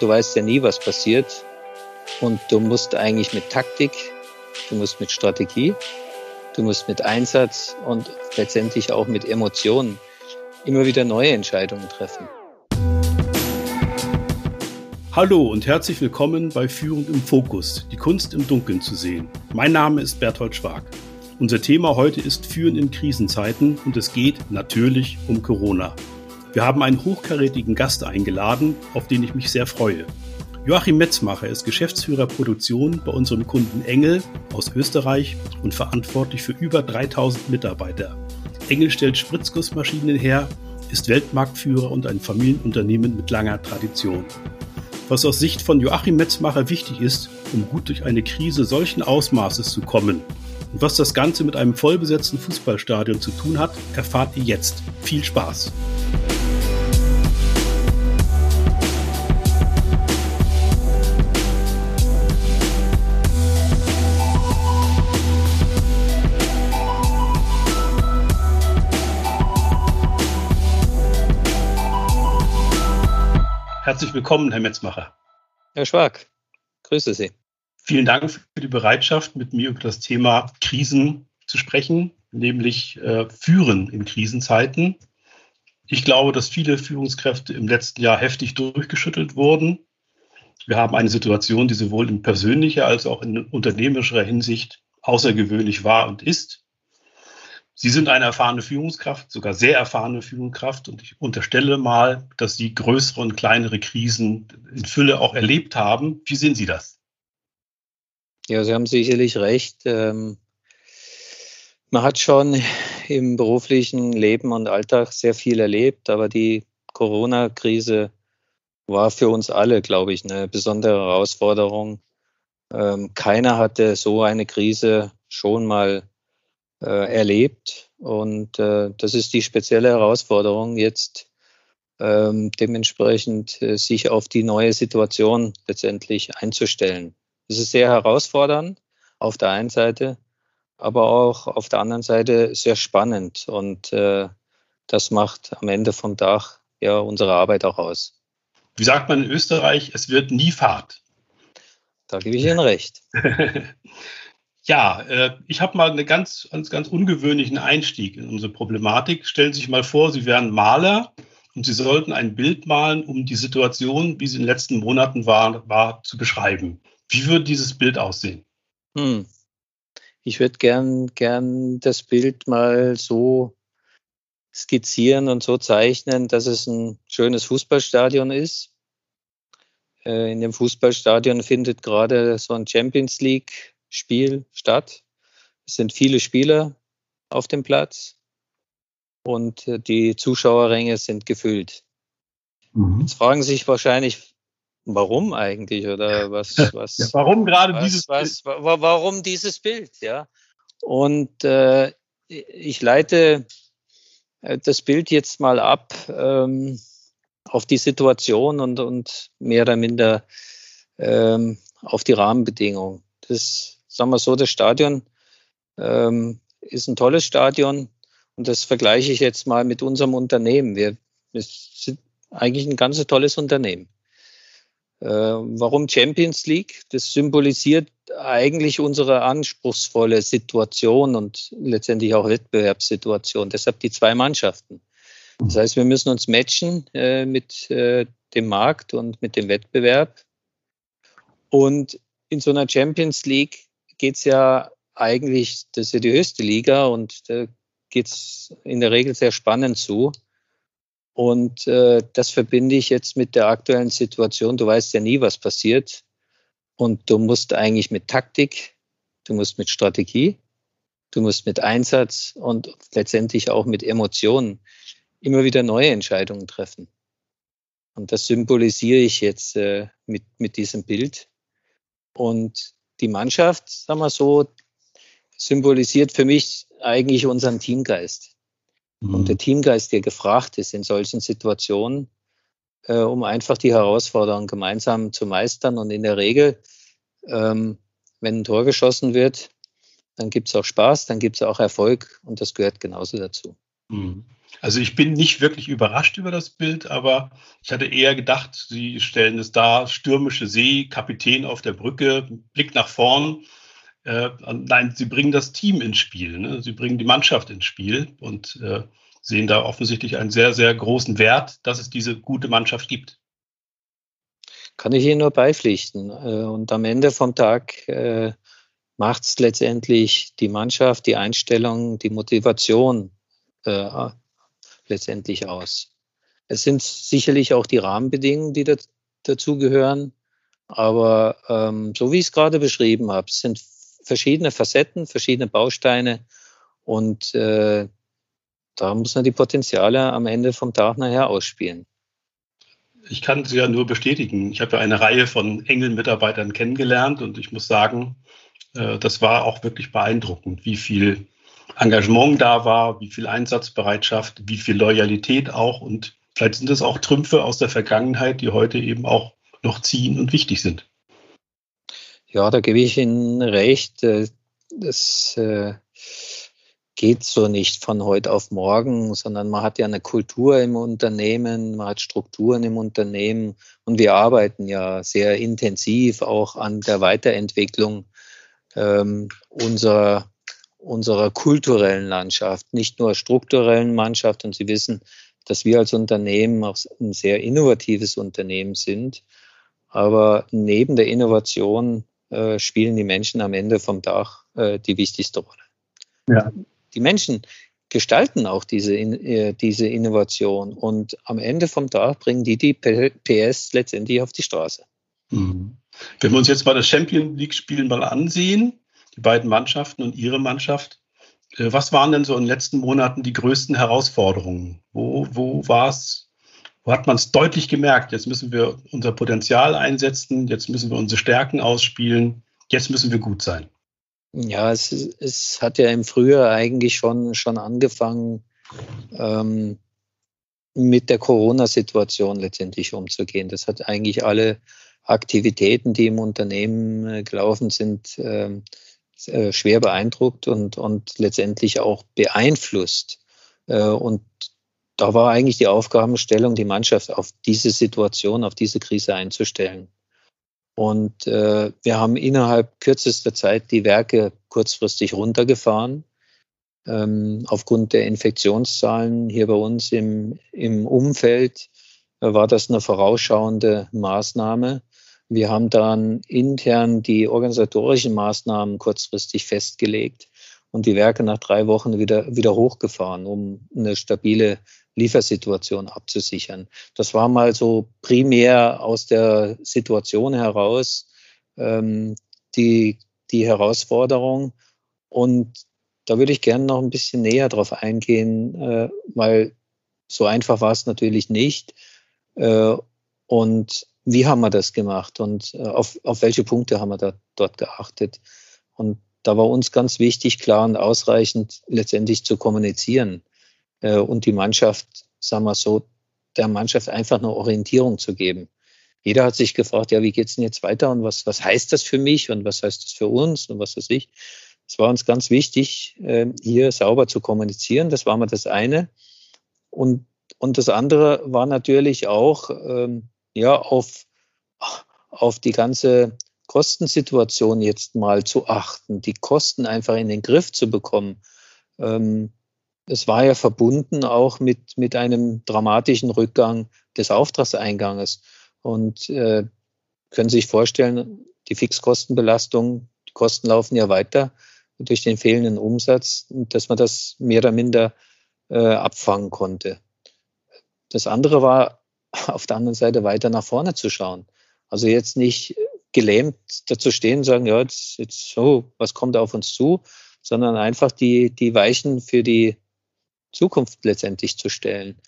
Du weißt ja nie, was passiert. Und du musst eigentlich mit Taktik, du musst mit Strategie, du musst mit Einsatz und letztendlich auch mit Emotionen immer wieder neue Entscheidungen treffen. Hallo und herzlich willkommen bei Führung im Fokus, die Kunst im Dunkeln zu sehen. Mein Name ist Berthold Schwag. Unser Thema heute ist Führen in Krisenzeiten und es geht natürlich um Corona. Wir haben einen hochkarätigen Gast eingeladen, auf den ich mich sehr freue. Joachim Metzmacher ist Geschäftsführer Produktion bei unserem Kunden Engel aus Österreich und verantwortlich für über 3000 Mitarbeiter. Engel stellt Spritzgussmaschinen her, ist Weltmarktführer und ein Familienunternehmen mit langer Tradition. Was aus Sicht von Joachim Metzmacher wichtig ist, um gut durch eine Krise solchen Ausmaßes zu kommen und was das Ganze mit einem vollbesetzten Fußballstadion zu tun hat, erfahrt ihr jetzt. Viel Spaß! Herzlich willkommen, Herr Metzmacher. Herr Schwag, grüße Sie. Vielen Dank für die Bereitschaft, mit mir über das Thema Krisen zu sprechen, nämlich äh, Führen in Krisenzeiten. Ich glaube, dass viele Führungskräfte im letzten Jahr heftig durchgeschüttelt wurden. Wir haben eine Situation, die sowohl in persönlicher als auch in unternehmerischer Hinsicht außergewöhnlich war und ist. Sie sind eine erfahrene Führungskraft, sogar sehr erfahrene Führungskraft. Und ich unterstelle mal, dass Sie größere und kleinere Krisen in Fülle auch erlebt haben. Wie sehen Sie das? Ja, Sie haben sicherlich recht. Ähm, man hat schon im beruflichen Leben und Alltag sehr viel erlebt, aber die Corona-Krise war für uns alle, glaube ich, eine besondere Herausforderung. Ähm, keiner hatte so eine Krise schon mal äh, erlebt. Und äh, das ist die spezielle Herausforderung, jetzt ähm, dementsprechend äh, sich auf die neue Situation letztendlich einzustellen. Es ist sehr herausfordernd auf der einen Seite, aber auch auf der anderen Seite sehr spannend. Und äh, das macht am Ende vom Tag ja unsere Arbeit auch aus. Wie sagt man in Österreich, es wird nie Fahrt. Da gebe ich Ihnen recht. Ja, äh, ich habe mal einen ganz, ganz, ganz ungewöhnlichen Einstieg in unsere Problematik. Stellen Sie sich mal vor, Sie wären Maler und Sie sollten ein Bild malen, um die Situation, wie sie in den letzten Monaten war, war zu beschreiben. Wie würde dieses Bild aussehen? Hm. Ich würde gern, gern das Bild mal so skizzieren und so zeichnen, dass es ein schönes Fußballstadion ist. Äh, in dem Fußballstadion findet gerade so ein Champions League Spiel statt. Es sind viele Spieler auf dem Platz und äh, die Zuschauerränge sind gefüllt. Mhm. Jetzt fragen Sie sich wahrscheinlich, warum eigentlich oder was, was ja, warum gerade was, dieses was, Bild? warum dieses Bild, ja? Und äh, ich leite äh, das Bild jetzt mal ab ähm, auf die Situation und, und mehr oder minder ähm, auf die Rahmenbedingungen. Das sagen wir so, das Stadion ähm, ist ein tolles Stadion und das vergleiche ich jetzt mal mit unserem Unternehmen. Wir, wir sind eigentlich ein ganz tolles Unternehmen. Äh, warum Champions League? Das symbolisiert eigentlich unsere anspruchsvolle Situation und letztendlich auch Wettbewerbssituation. Deshalb die zwei Mannschaften. Das heißt, wir müssen uns matchen äh, mit äh, dem Markt und mit dem Wettbewerb. Und in so einer Champions League geht es ja eigentlich, das ist ja die höchste Liga und da geht es in der Regel sehr spannend zu. Und äh, das verbinde ich jetzt mit der aktuellen Situation. Du weißt ja nie, was passiert. Und du musst eigentlich mit Taktik, du musst mit Strategie, du musst mit Einsatz und letztendlich auch mit Emotionen immer wieder neue Entscheidungen treffen. Und das symbolisiere ich jetzt äh, mit, mit diesem Bild. Und die Mannschaft, sagen wir so, symbolisiert für mich eigentlich unseren Teamgeist. Mhm. Und der Teamgeist, der gefragt ist in solchen Situationen, äh, um einfach die Herausforderungen gemeinsam zu meistern. Und in der Regel, ähm, wenn ein Tor geschossen wird, dann gibt es auch Spaß, dann gibt es auch Erfolg und das gehört genauso dazu. Mhm. Also ich bin nicht wirklich überrascht über das Bild, aber ich hatte eher gedacht, Sie stellen es dar, stürmische See, Kapitän auf der Brücke, Blick nach vorn. Äh, nein, Sie bringen das Team ins Spiel, ne? Sie bringen die Mannschaft ins Spiel und äh, sehen da offensichtlich einen sehr, sehr großen Wert, dass es diese gute Mannschaft gibt. Kann ich Ihnen nur beipflichten. Äh, und am Ende vom Tag äh, macht es letztendlich die Mannschaft, die Einstellung, die Motivation äh, letztendlich aus. Es sind sicherlich auch die Rahmenbedingungen, die da, dazugehören. Aber ähm, so wie ich es gerade beschrieben habe, es sind verschiedene Facetten, verschiedene Bausteine und äh, da muss man die Potenziale am Ende vom Tag nachher ausspielen. Ich kann Sie ja nur bestätigen. Ich habe ja eine Reihe von engen Mitarbeitern kennengelernt und ich muss sagen, äh, das war auch wirklich beeindruckend, wie viel Engagement da war, wie viel Einsatzbereitschaft, wie viel Loyalität auch. Und vielleicht sind es auch Trümpfe aus der Vergangenheit, die heute eben auch noch ziehen und wichtig sind. Ja, da gebe ich Ihnen recht. Äh, das äh, geht so nicht von heute auf morgen, sondern man hat ja eine Kultur im Unternehmen, man hat Strukturen im Unternehmen und wir arbeiten ja sehr intensiv auch an der Weiterentwicklung ähm, unserer unserer kulturellen Landschaft, nicht nur strukturellen Mannschaft. Und Sie wissen, dass wir als Unternehmen auch ein sehr innovatives Unternehmen sind. Aber neben der Innovation äh, spielen die Menschen am Ende vom Tag äh, die wichtigste Rolle. Ja. Die Menschen gestalten auch diese, äh, diese Innovation und am Ende vom Tag bringen die die PS letztendlich auf die Straße. Mhm. Wenn wir uns jetzt mal das Champion League-Spiel mal ansehen, die beiden Mannschaften und Ihre Mannschaft. Äh, was waren denn so in den letzten Monaten die größten Herausforderungen? Wo, wo war es, wo hat man es deutlich gemerkt? Jetzt müssen wir unser Potenzial einsetzen, jetzt müssen wir unsere Stärken ausspielen, jetzt müssen wir gut sein. Ja, es, es hat ja im Frühjahr eigentlich schon, schon angefangen, ähm, mit der Corona-Situation letztendlich umzugehen. Das hat eigentlich alle Aktivitäten, die im Unternehmen äh, gelaufen sind, ähm, äh, schwer beeindruckt und, und letztendlich auch beeinflusst. Äh, und da war eigentlich die Aufgabenstellung, die Mannschaft auf diese Situation, auf diese Krise einzustellen. Und äh, wir haben innerhalb kürzester Zeit die Werke kurzfristig runtergefahren. Ähm, aufgrund der Infektionszahlen hier bei uns im, im Umfeld war das eine vorausschauende Maßnahme. Wir haben dann intern die organisatorischen Maßnahmen kurzfristig festgelegt und die Werke nach drei Wochen wieder, wieder hochgefahren, um eine stabile Liefersituation abzusichern. Das war mal so primär aus der Situation heraus ähm, die, die Herausforderung. Und da würde ich gerne noch ein bisschen näher drauf eingehen, äh, weil so einfach war es natürlich nicht. Äh, und wie haben wir das gemacht und äh, auf, auf welche Punkte haben wir da, dort geachtet. Und da war uns ganz wichtig, klar und ausreichend letztendlich zu kommunizieren äh, und die Mannschaft, sagen wir so, der Mannschaft einfach eine Orientierung zu geben. Jeder hat sich gefragt, ja, wie geht's denn jetzt weiter und was, was heißt das für mich und was heißt das für uns und was weiß ich. Es war uns ganz wichtig, äh, hier sauber zu kommunizieren. Das war mal das eine. Und, und das andere war natürlich auch, ähm, ja, auf, auf die ganze Kostensituation jetzt mal zu achten, die Kosten einfach in den Griff zu bekommen. Ähm, es war ja verbunden auch mit, mit einem dramatischen Rückgang des Auftragseinganges. Und äh, können Sie sich vorstellen, die Fixkostenbelastung, die Kosten laufen ja weiter durch den fehlenden Umsatz, dass man das mehr oder minder äh, abfangen konnte. Das andere war auf der anderen Seite weiter nach vorne zu schauen. Also jetzt nicht gelähmt dazu stehen und sagen, ja, jetzt, jetzt so, was kommt auf uns zu, sondern einfach die, die Weichen für die Zukunft letztendlich zu stellen.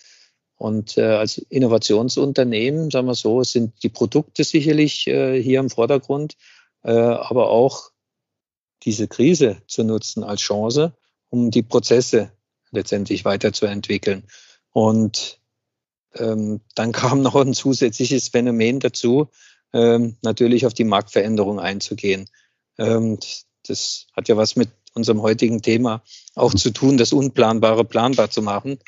Und äh, als Innovationsunternehmen, sagen wir so, sind die Produkte sicherlich äh, hier im Vordergrund, äh, aber auch diese Krise zu nutzen als Chance, um die Prozesse letztendlich weiterzuentwickeln. Und ähm, dann kam noch ein zusätzliches Phänomen dazu, ähm, natürlich auf die Marktveränderung einzugehen. Ähm, das hat ja was mit unserem heutigen Thema auch zu tun, das Unplanbare planbar zu machen.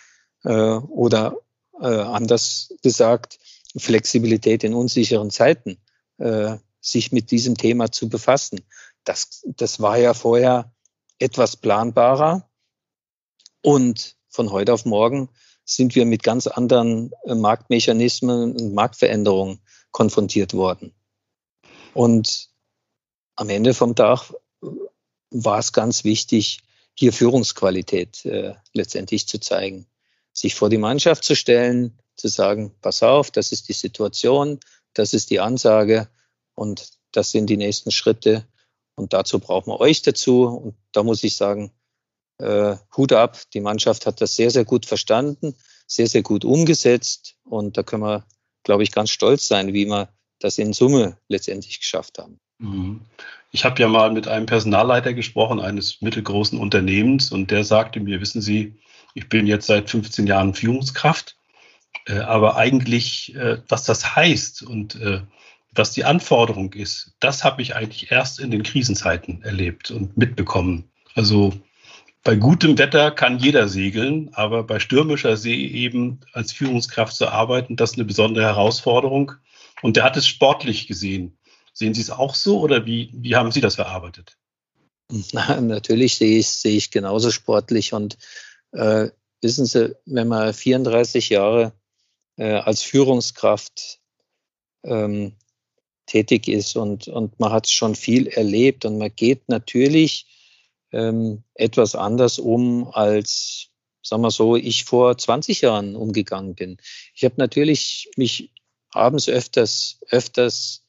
äh, oder äh, anders gesagt, Flexibilität in unsicheren Zeiten, äh, sich mit diesem Thema zu befassen. Das, das war ja vorher etwas planbarer und von heute auf morgen sind wir mit ganz anderen äh, Marktmechanismen und Marktveränderungen konfrontiert worden. Und am Ende vom Tag war es ganz wichtig, hier Führungsqualität äh, letztendlich zu zeigen, sich vor die Mannschaft zu stellen, zu sagen, pass auf, das ist die Situation, das ist die Ansage und das sind die nächsten Schritte und dazu brauchen wir euch dazu und da muss ich sagen, äh, Hut ab, die Mannschaft hat das sehr, sehr gut verstanden, sehr, sehr gut umgesetzt und da können wir, glaube ich, ganz stolz sein, wie wir das in Summe letztendlich geschafft haben. Mhm. Ich habe ja mal mit einem Personalleiter gesprochen eines mittelgroßen Unternehmens und der sagte mir, wissen Sie, ich bin jetzt seit 15 Jahren Führungskraft, äh, aber eigentlich, äh, was das heißt und äh, was die Anforderung ist, das habe ich eigentlich erst in den Krisenzeiten erlebt und mitbekommen. Also bei gutem Wetter kann jeder segeln, aber bei stürmischer See eben als Führungskraft zu arbeiten, das ist eine besondere Herausforderung. Und der hat es sportlich gesehen. Sehen Sie es auch so oder wie, wie haben Sie das verarbeitet? Na, natürlich sehe ich, sehe ich genauso sportlich und äh, wissen Sie, wenn man 34 Jahre äh, als Führungskraft ähm, tätig ist und, und man hat schon viel erlebt und man geht natürlich ähm, etwas anders um, als, sagen wir so, ich vor 20 Jahren umgegangen bin. Ich habe natürlich mich abends öfters, öfters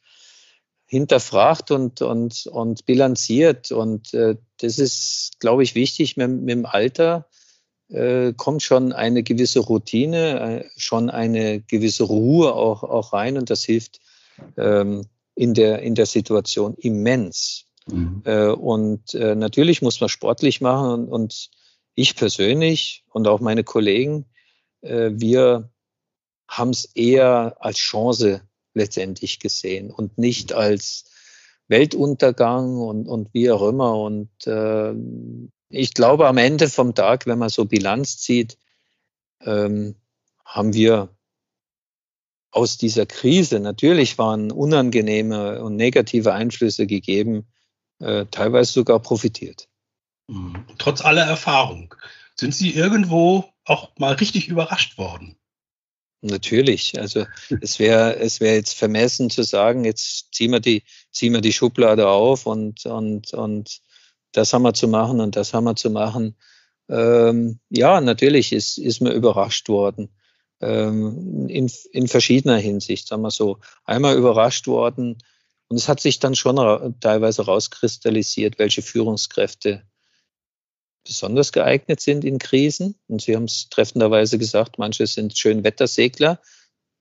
hinterfragt und, und, und bilanziert. Und äh, das ist, glaube ich, wichtig. Mit, mit dem Alter äh, kommt schon eine gewisse Routine, äh, schon eine gewisse Ruhe auch, auch rein. Und das hilft ähm, in, der, in der Situation immens. Mhm. Äh, und äh, natürlich muss man sportlich machen. Und, und ich persönlich und auch meine Kollegen, äh, wir haben es eher als Chance letztendlich gesehen und nicht als Weltuntergang und, und wie auch immer. Und äh, ich glaube, am Ende vom Tag, wenn man so Bilanz zieht, ähm, haben wir aus dieser Krise, natürlich waren unangenehme und negative Einflüsse gegeben, äh, teilweise sogar profitiert. Mhm. Trotz aller Erfahrung, sind Sie irgendwo auch mal richtig überrascht worden? Natürlich. Also es wäre es wäre jetzt vermessen zu sagen, jetzt ziehen wir die ziehen wir die Schublade auf und und und das haben wir zu machen und das haben wir zu machen. Ähm, ja, natürlich ist ist mir überrascht worden ähm, in in verschiedener Hinsicht, sagen wir so. Einmal überrascht worden und es hat sich dann schon teilweise rauskristallisiert, welche Führungskräfte besonders geeignet sind in Krisen. Und Sie haben es treffenderweise gesagt, manche sind schön Wettersegler.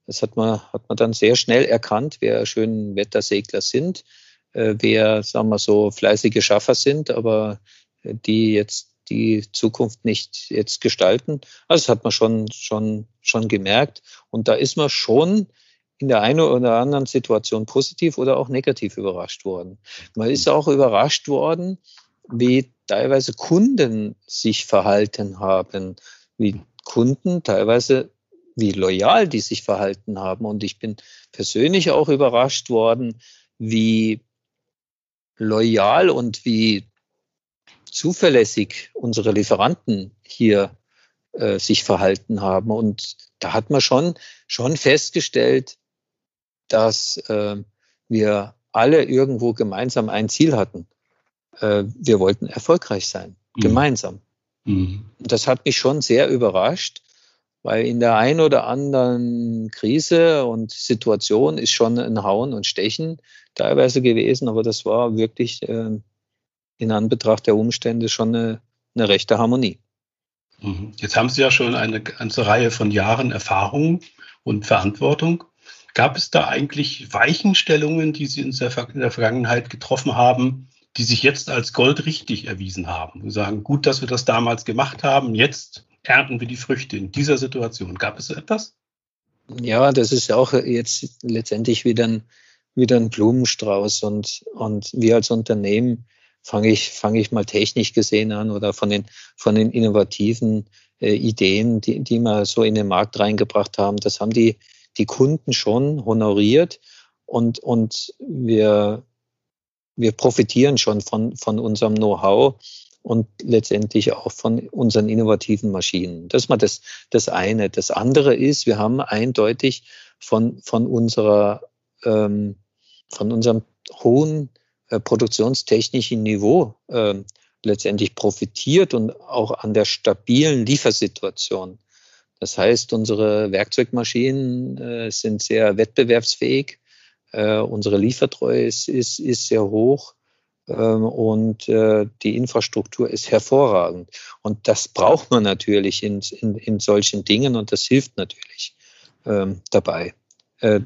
Das hat man, hat man dann sehr schnell erkannt, wer schön Wettersegler sind, äh, wer, sagen wir so, fleißige Schaffer sind, aber äh, die jetzt die Zukunft nicht jetzt gestalten. Also das hat man schon, schon, schon gemerkt. Und da ist man schon in der einen oder anderen Situation positiv oder auch negativ überrascht worden. Man ist auch überrascht worden, wie teilweise Kunden sich verhalten haben, wie Kunden teilweise wie loyal die sich verhalten haben. Und ich bin persönlich auch überrascht worden, wie loyal und wie zuverlässig unsere Lieferanten hier äh, sich verhalten haben. Und da hat man schon, schon festgestellt, dass äh, wir alle irgendwo gemeinsam ein Ziel hatten äh, wir wollten erfolgreich sein, mhm. gemeinsam. Mhm. Das hat mich schon sehr überrascht, weil in der einen oder anderen Krise und Situation ist schon ein Hauen und Stechen teilweise gewesen, aber das war wirklich äh, in Anbetracht der Umstände schon eine, eine rechte Harmonie. Mhm. Jetzt haben Sie ja schon eine ganze Reihe von Jahren Erfahrung und Verantwortung. Gab es da eigentlich Weichenstellungen, die Sie in der, Vergangenheit getroffen haben, die sich jetzt als Gold richtig erwiesen haben. Wir sagen, gut, dass wir das damals gemacht haben, jetzt ernten wir die Früchte in dieser Situation. Gab es so etwas? Ja, das ist auch jetzt letztendlich wieder ein, wieder ein Blumenstrauß und, und wir als Unternehmen fange ich, fange ich mal technisch gesehen an oder von den, von den innovativen äh, Ideen, die, die wir so in den Markt reingebracht haben. Das haben die, die Kunden schon honoriert und, und wir, wir profitieren schon von, von unserem Know-how und letztendlich auch von unseren innovativen Maschinen. Das ist mal das, das eine. Das andere ist, wir haben eindeutig von, von unserer, ähm, von unserem hohen äh, produktionstechnischen Niveau äh, letztendlich profitiert und auch an der stabilen Liefersituation. Das heißt, unsere Werkzeugmaschinen äh, sind sehr wettbewerbsfähig. Äh, unsere Liefertreue ist, ist, ist sehr hoch ähm, und äh, die Infrastruktur ist hervorragend. Und das braucht man natürlich in, in, in solchen Dingen und das hilft natürlich ähm, dabei. Äh,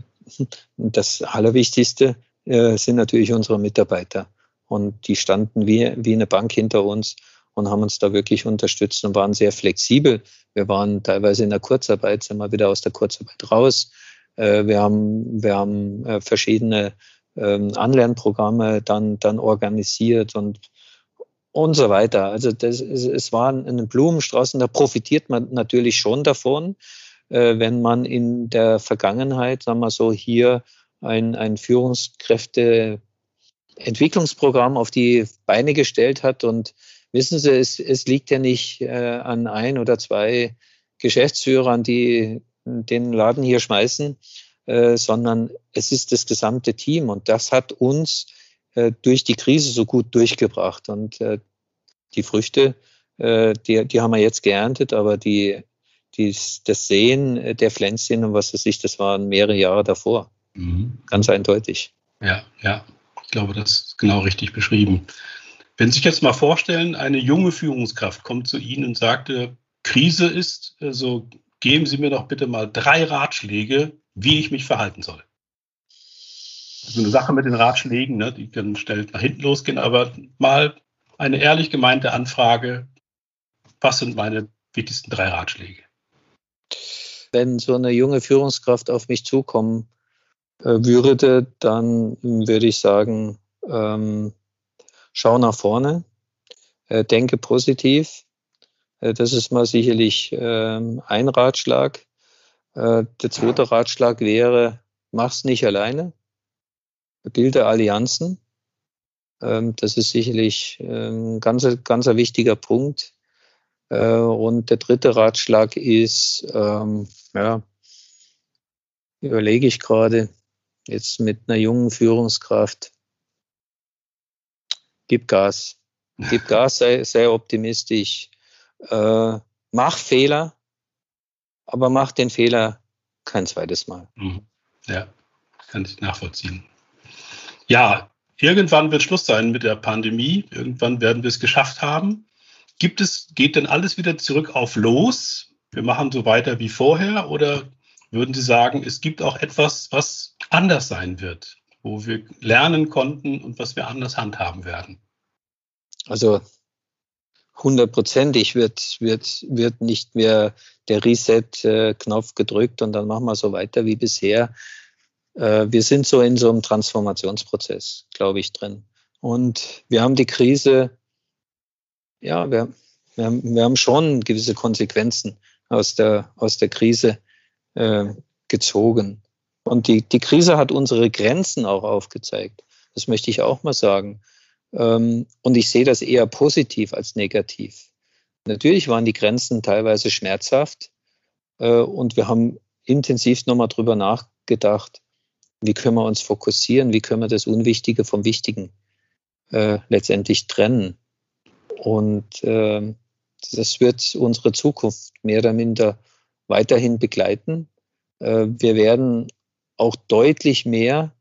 das Allerwichtigste äh, sind natürlich unsere Mitarbeiter. Und die standen wie, wie eine Bank hinter uns und haben uns da wirklich unterstützt und waren sehr flexibel. Wir waren teilweise in der Kurzarbeit, sind wir wieder aus der Kurzarbeit raus. Äh, wir haben, wir haben äh, verschiedene ähm, Anlernprogramme dann, dann organisiert und, und so weiter. Also das, es war ein Blumenstrauß und da profitiert man natürlich schon davon, äh, wenn man in der Vergangenheit, sagen wir so, hier ein, ein Führungskräfteentwicklungsprogramm auf die Beine gestellt hat. Und wissen Sie, es, es liegt ja nicht äh, an ein oder zwei Geschäftsführern, die den Laden hier schmeißen, äh, sondern es ist das gesamte Team. Und das hat uns äh, durch die Krise so gut durchgebracht. Und äh, die Früchte, äh, die, die haben wir jetzt geerntet, aber die, die, das Sehen der Pflänzchen und was weiß ich, das waren mehrere Jahre davor. Mhm. Ganz eindeutig. Ja, ja. Ich glaube, das ist genau richtig beschrieben. Wenn Sie sich jetzt mal vorstellen, eine junge Führungskraft kommt zu Ihnen und sagt, Krise ist, also geben Sie mir doch bitte mal drei Ratschläge, wie ich mich verhalten soll. So eine Sache mit den Ratschlägen, ne, die können schnell nach hinten losgehen, aber mal eine ehrlich gemeinte Anfrage, was sind meine wichtigsten drei Ratschläge? Wenn so eine junge Führungskraft auf mich zukommen äh, würde, dann würde ich sagen, ähm, schau nach vorne, äh, denke positiv. Äh, das ist mal sicherlich ähm, ein Ratschlag. Äh, der zweite Ratschlag wäre, mach's nicht alleine. Bilde Allianzen. Ähm, das ist sicherlich ein ähm, ganz, ganz wichtiger Punkt. Äh, und der dritte Ratschlag ist, ähm, ja, überlege ich gerade, jetzt mit einer jungen Führungskraft, gib Gas. Gib Gas, sei, sei optimistisch. Äh, mach Fehler, aber mach den Fehler kein zweites Mal. Mhm. Ja, kann ich nachvollziehen. Ja, irgendwann wird Schluss sein mit der Pandemie. Irgendwann werden wir es geschafft haben. Gibt es, geht denn alles wieder zurück auf los? Wir machen so weiter wie vorher oder würden Sie sagen, es gibt auch etwas, was anders sein wird, wo wir lernen konnten und was wir anders handhaben werden? Also hundertprozentig wird, wird, wird nicht mehr der Reset-Knopf gedrückt und dann machen wir so weiter wie bisher. Äh, wir sind so in so einem Transformationsprozess, glaube ich, drin. Und wir haben die Krise, ja, wir, wir, haben, wir haben schon gewisse Konsequenzen aus der, aus der Krise äh, gezogen. Und die, die Krise hat unsere Grenzen auch aufgezeigt. Das möchte ich auch mal sagen. Ähm, und ich sehe das eher positiv als negativ. Natürlich waren die Grenzen teilweise schmerzhaft äh, und wir haben intensiv nochmal drüber nachgedacht, wie können wir uns fokussieren, wie können wir das Unwichtige vom Wichtigen äh, letztendlich trennen. Und äh, das wird unsere Zukunft mehr oder minder weiterhin begleiten. Äh, wir werden auch deutlich mehr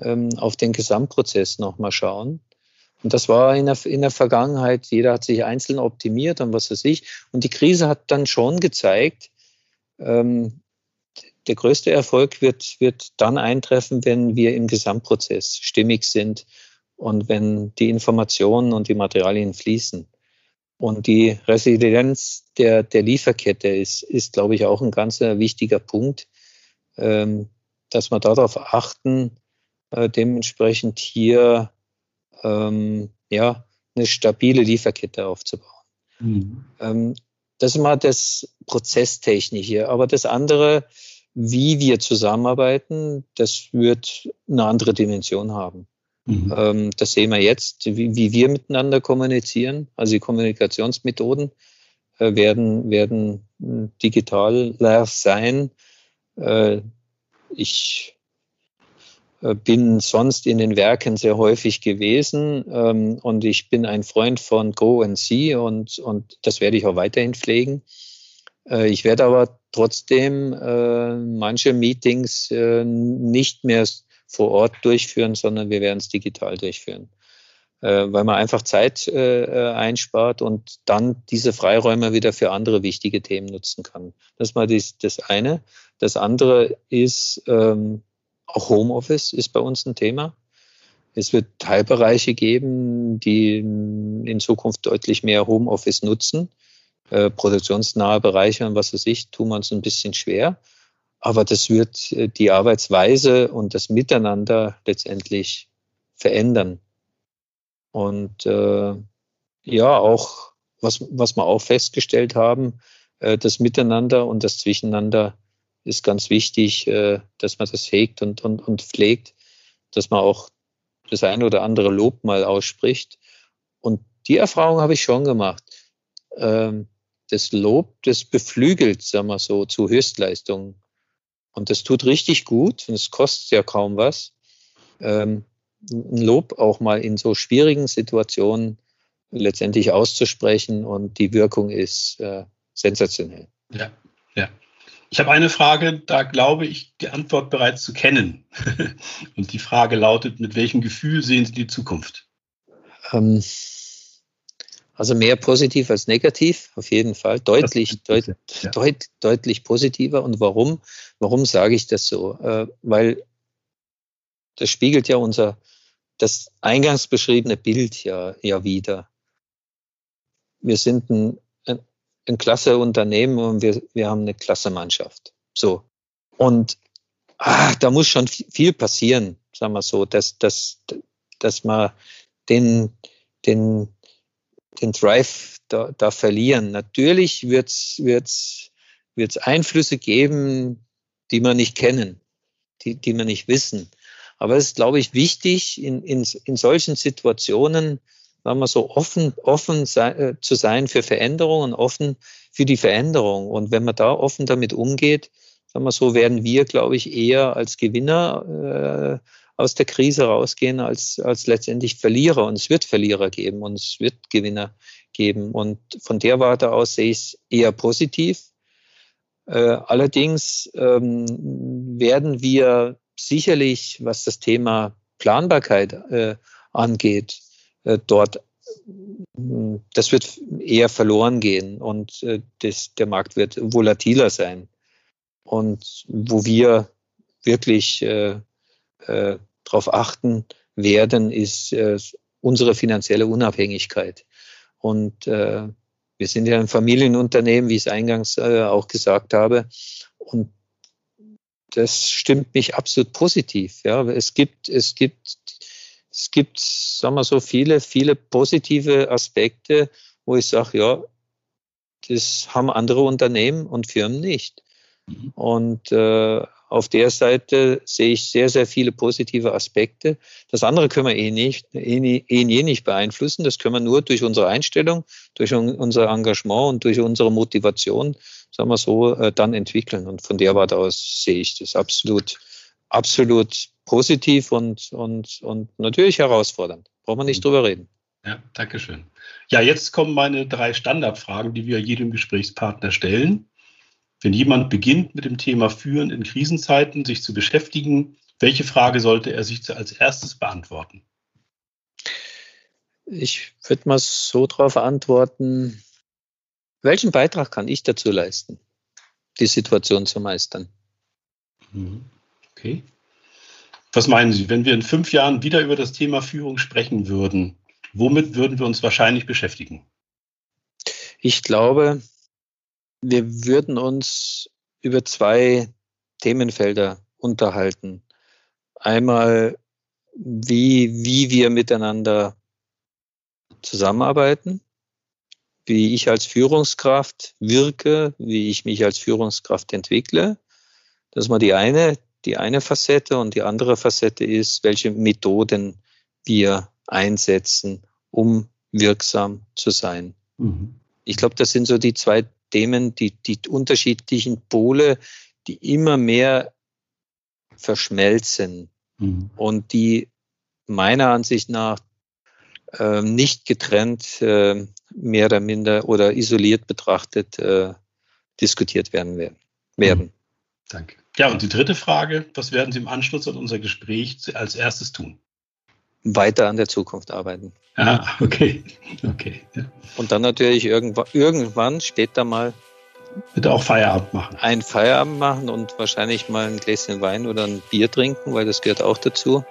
ähm, auf den Gesamtprozess nochmal schauen. Und das war in der, in der Vergangenheit, jeder hat sich einzeln optimiert und was weiß ich. Und die Krise hat dann schon gezeigt, ähm, der größte Erfolg wird, wird dann eintreffen, wenn wir im Gesamtprozess stimmig sind und wenn die Informationen und die Materialien fließen. Und die Resilienz der, der Lieferkette ist, ist, glaube ich, auch ein ganz wichtiger Punkt, ähm, dass wir darauf achten, äh, dementsprechend hier ähm, ja, eine stabile Lieferkette aufzubauen. Mhm. Ähm, das ist mal das Prozesstechnische. Aber das andere, wie wir zusammenarbeiten, das wird eine andere Dimension haben. Mhm. Ähm, das sehen wir jetzt, wie, wie, wir miteinander kommunizieren. Also die Kommunikationsmethoden äh, werden, werden digitaler sein. Äh, ich äh, bin sonst in den Werken sehr häufig gewesen ähm, und ich bin ein Freund von Go and See und, und das werde ich auch weiterhin pflegen. Äh, ich werde aber trotzdem äh, manche Meetings äh, nicht mehr vor Ort durchführen, sondern wir werden es digital durchführen, äh, weil man einfach Zeit äh, einspart und dann diese Freiräume wieder für andere wichtige Themen nutzen kann. Das ist mal das, das eine. Das andere ist, ähm, auch Homeoffice ist bei uns ein Thema. Es wird Teilbereiche geben, die in Zukunft deutlich mehr Homeoffice nutzen. Äh, produktionsnahe Bereiche und was weiß ich, tun wir uns ein bisschen schwer. Aber das wird äh, die Arbeitsweise und das Miteinander letztendlich verändern. Und äh, ja, auch was, was wir auch festgestellt haben, äh, das Miteinander und das Zwischeneinander ist ganz wichtig, äh, dass man das hegt und, und, und pflegt, dass man auch das eine oder andere Lob mal ausspricht. Und die Erfahrung habe ich schon gemacht. Ähm, das Lob, das beflügelt, sagen wir so, zu Höchstleistungen. Und das tut richtig gut und es kostet ja kaum was. Ähm, ein Lob auch mal in so schwierigen Situationen letztendlich auszusprechen und die Wirkung ist äh, sensationell. Ja, ja. Ich habe eine Frage, da glaube ich, die Antwort bereits zu kennen. Und die Frage lautet, mit welchem Gefühl sehen Sie die Zukunft? Ähm, also mehr positiv als negativ, auf jeden Fall. Deutlich, deut, ja. deut, deutlich positiver. Und warum? Warum sage ich das so? Äh, weil das spiegelt ja unser, das eingangs beschriebene Bild ja, ja wieder. Wir sind ein ein klasse Unternehmen und wir, wir haben eine klasse Mannschaft. So. Und ah, da muss schon viel passieren, sagen wir so, dass, dass, dass man den, den, den Drive da, da verlieren. Natürlich wird's wird's wird's Einflüsse geben, die wir nicht kennen, die, die wir nicht wissen. Aber es ist, glaube ich, wichtig, in, in, in solchen Situationen sagen wir so, offen, offen sei, äh, zu sein für Veränderungen, offen für die Veränderung. Und wenn man da offen damit umgeht, sagen wir so, werden wir, glaube ich, eher als Gewinner äh, aus der Krise rausgehen als, als letztendlich Verlierer. Und es wird Verlierer geben und es wird Gewinner geben. Und von der Warte aus sehe ich es eher positiv. Äh, allerdings ähm, werden wir sicherlich, was das Thema Planbarkeit äh, angeht, äh, dort das wird eher verloren gehen und äh, das, der Markt wird volatiler sein. Und wo wir wirklich äh, äh, darauf achten werden, ist äh, unsere finanzielle Unabhängigkeit. Und äh, wir sind ja ein Familienunternehmen, wie ich es eingangs äh, auch gesagt habe. Und das stimmt mich absolut positiv. Ja, es gibt, es gibt es gibt, sagen wir so, viele, viele positive Aspekte, wo ich sage, ja, das haben andere Unternehmen und Firmen nicht. Mhm. Und äh, auf der Seite sehe ich sehr, sehr viele positive Aspekte. Das andere können wir eh nicht, eh, nie, eh nie nicht beeinflussen. Das können wir nur durch unsere Einstellung, durch unser Engagement und durch unsere Motivation, sagen wir so, äh, dann entwickeln. Und von der Warte aus sehe ich das absolut, absolut positiv und, und, und natürlich herausfordernd. Braucht man nicht drüber reden. Ja, danke schön. Ja, jetzt kommen meine drei Standardfragen, die wir jedem Gesprächspartner stellen. Wenn jemand beginnt mit dem Thema Führen in Krisenzeiten, sich zu beschäftigen, welche Frage sollte er sich als erstes beantworten? Ich würde mal so darauf antworten, welchen Beitrag kann ich dazu leisten, die Situation zu meistern? Mhm. Okay. Was meinen Sie, wenn wir in fünf Jahren wieder über das Thema Führung sprechen würden, womit würden wir uns wahrscheinlich beschäftigen? Ich glaube, wir würden uns über zwei Themenfelder unterhalten. Einmal, wie, wie wir miteinander zusammenarbeiten, wie ich als Führungskraft wirke, wie ich mich als Führungskraft entwickle. Das ist mal die eine, die eine Facette und die andere Facette ist, welche Methoden wir einsetzen, um wirksam zu sein. Mhm. Ich glaube, das sind so die zwei Themen, die, die unterschiedlichen Pole, die immer mehr verschmelzen mhm. und die meiner Ansicht nach äh, nicht getrennt äh, mehr oder minder oder isoliert betrachtet äh, diskutiert werden werden. Mhm. Danke. Ja, und die dritte Frage, was werden Sie im Anschluss an unser Gespräch als erstes tun? Weiter an der Zukunft arbeiten. Ah, okay. okay ja. Und dann natürlich irgendwann, irgendwann später mal Bitte auch Feierabend machen. Ein Feierabend machen und wahrscheinlich mal ein Gläschen Wein oder ein Bier trinken, weil das gehört auch dazu.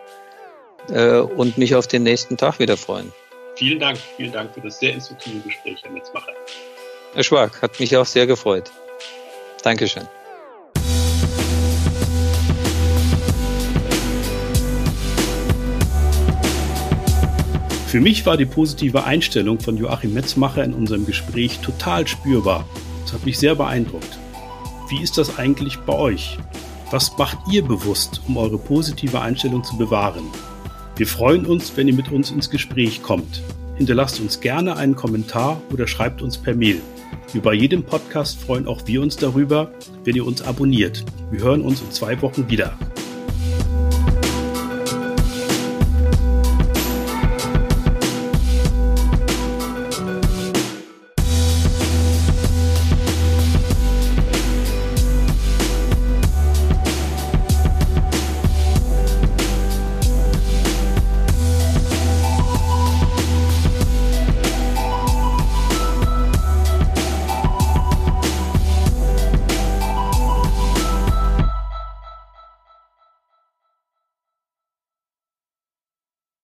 Äh, und mich auf den nächsten Tag wieder freuen. Vielen Dank, vielen Dank für das sehr instruktive Gespräch, Herr Metzmacher. Herr Schwag, hat mich auch sehr gefreut. Dankeschön. Für mich war die positive Einstellung von Joachim Metzmacher in unserem Gespräch total spürbar. Das hat mich sehr beeindruckt. Wie ist das eigentlich bei euch? Was macht ihr bewusst, um eure positive Einstellung zu bewahren? Wir freuen uns, wenn ihr mit uns ins Gespräch kommt. Hinterlasst uns gerne einen Kommentar oder schreibt uns per Mail. Wie bei jedem Podcast freuen auch wir uns darüber, wenn ihr uns abonniert. Wir hören uns in zwei Wochen wieder.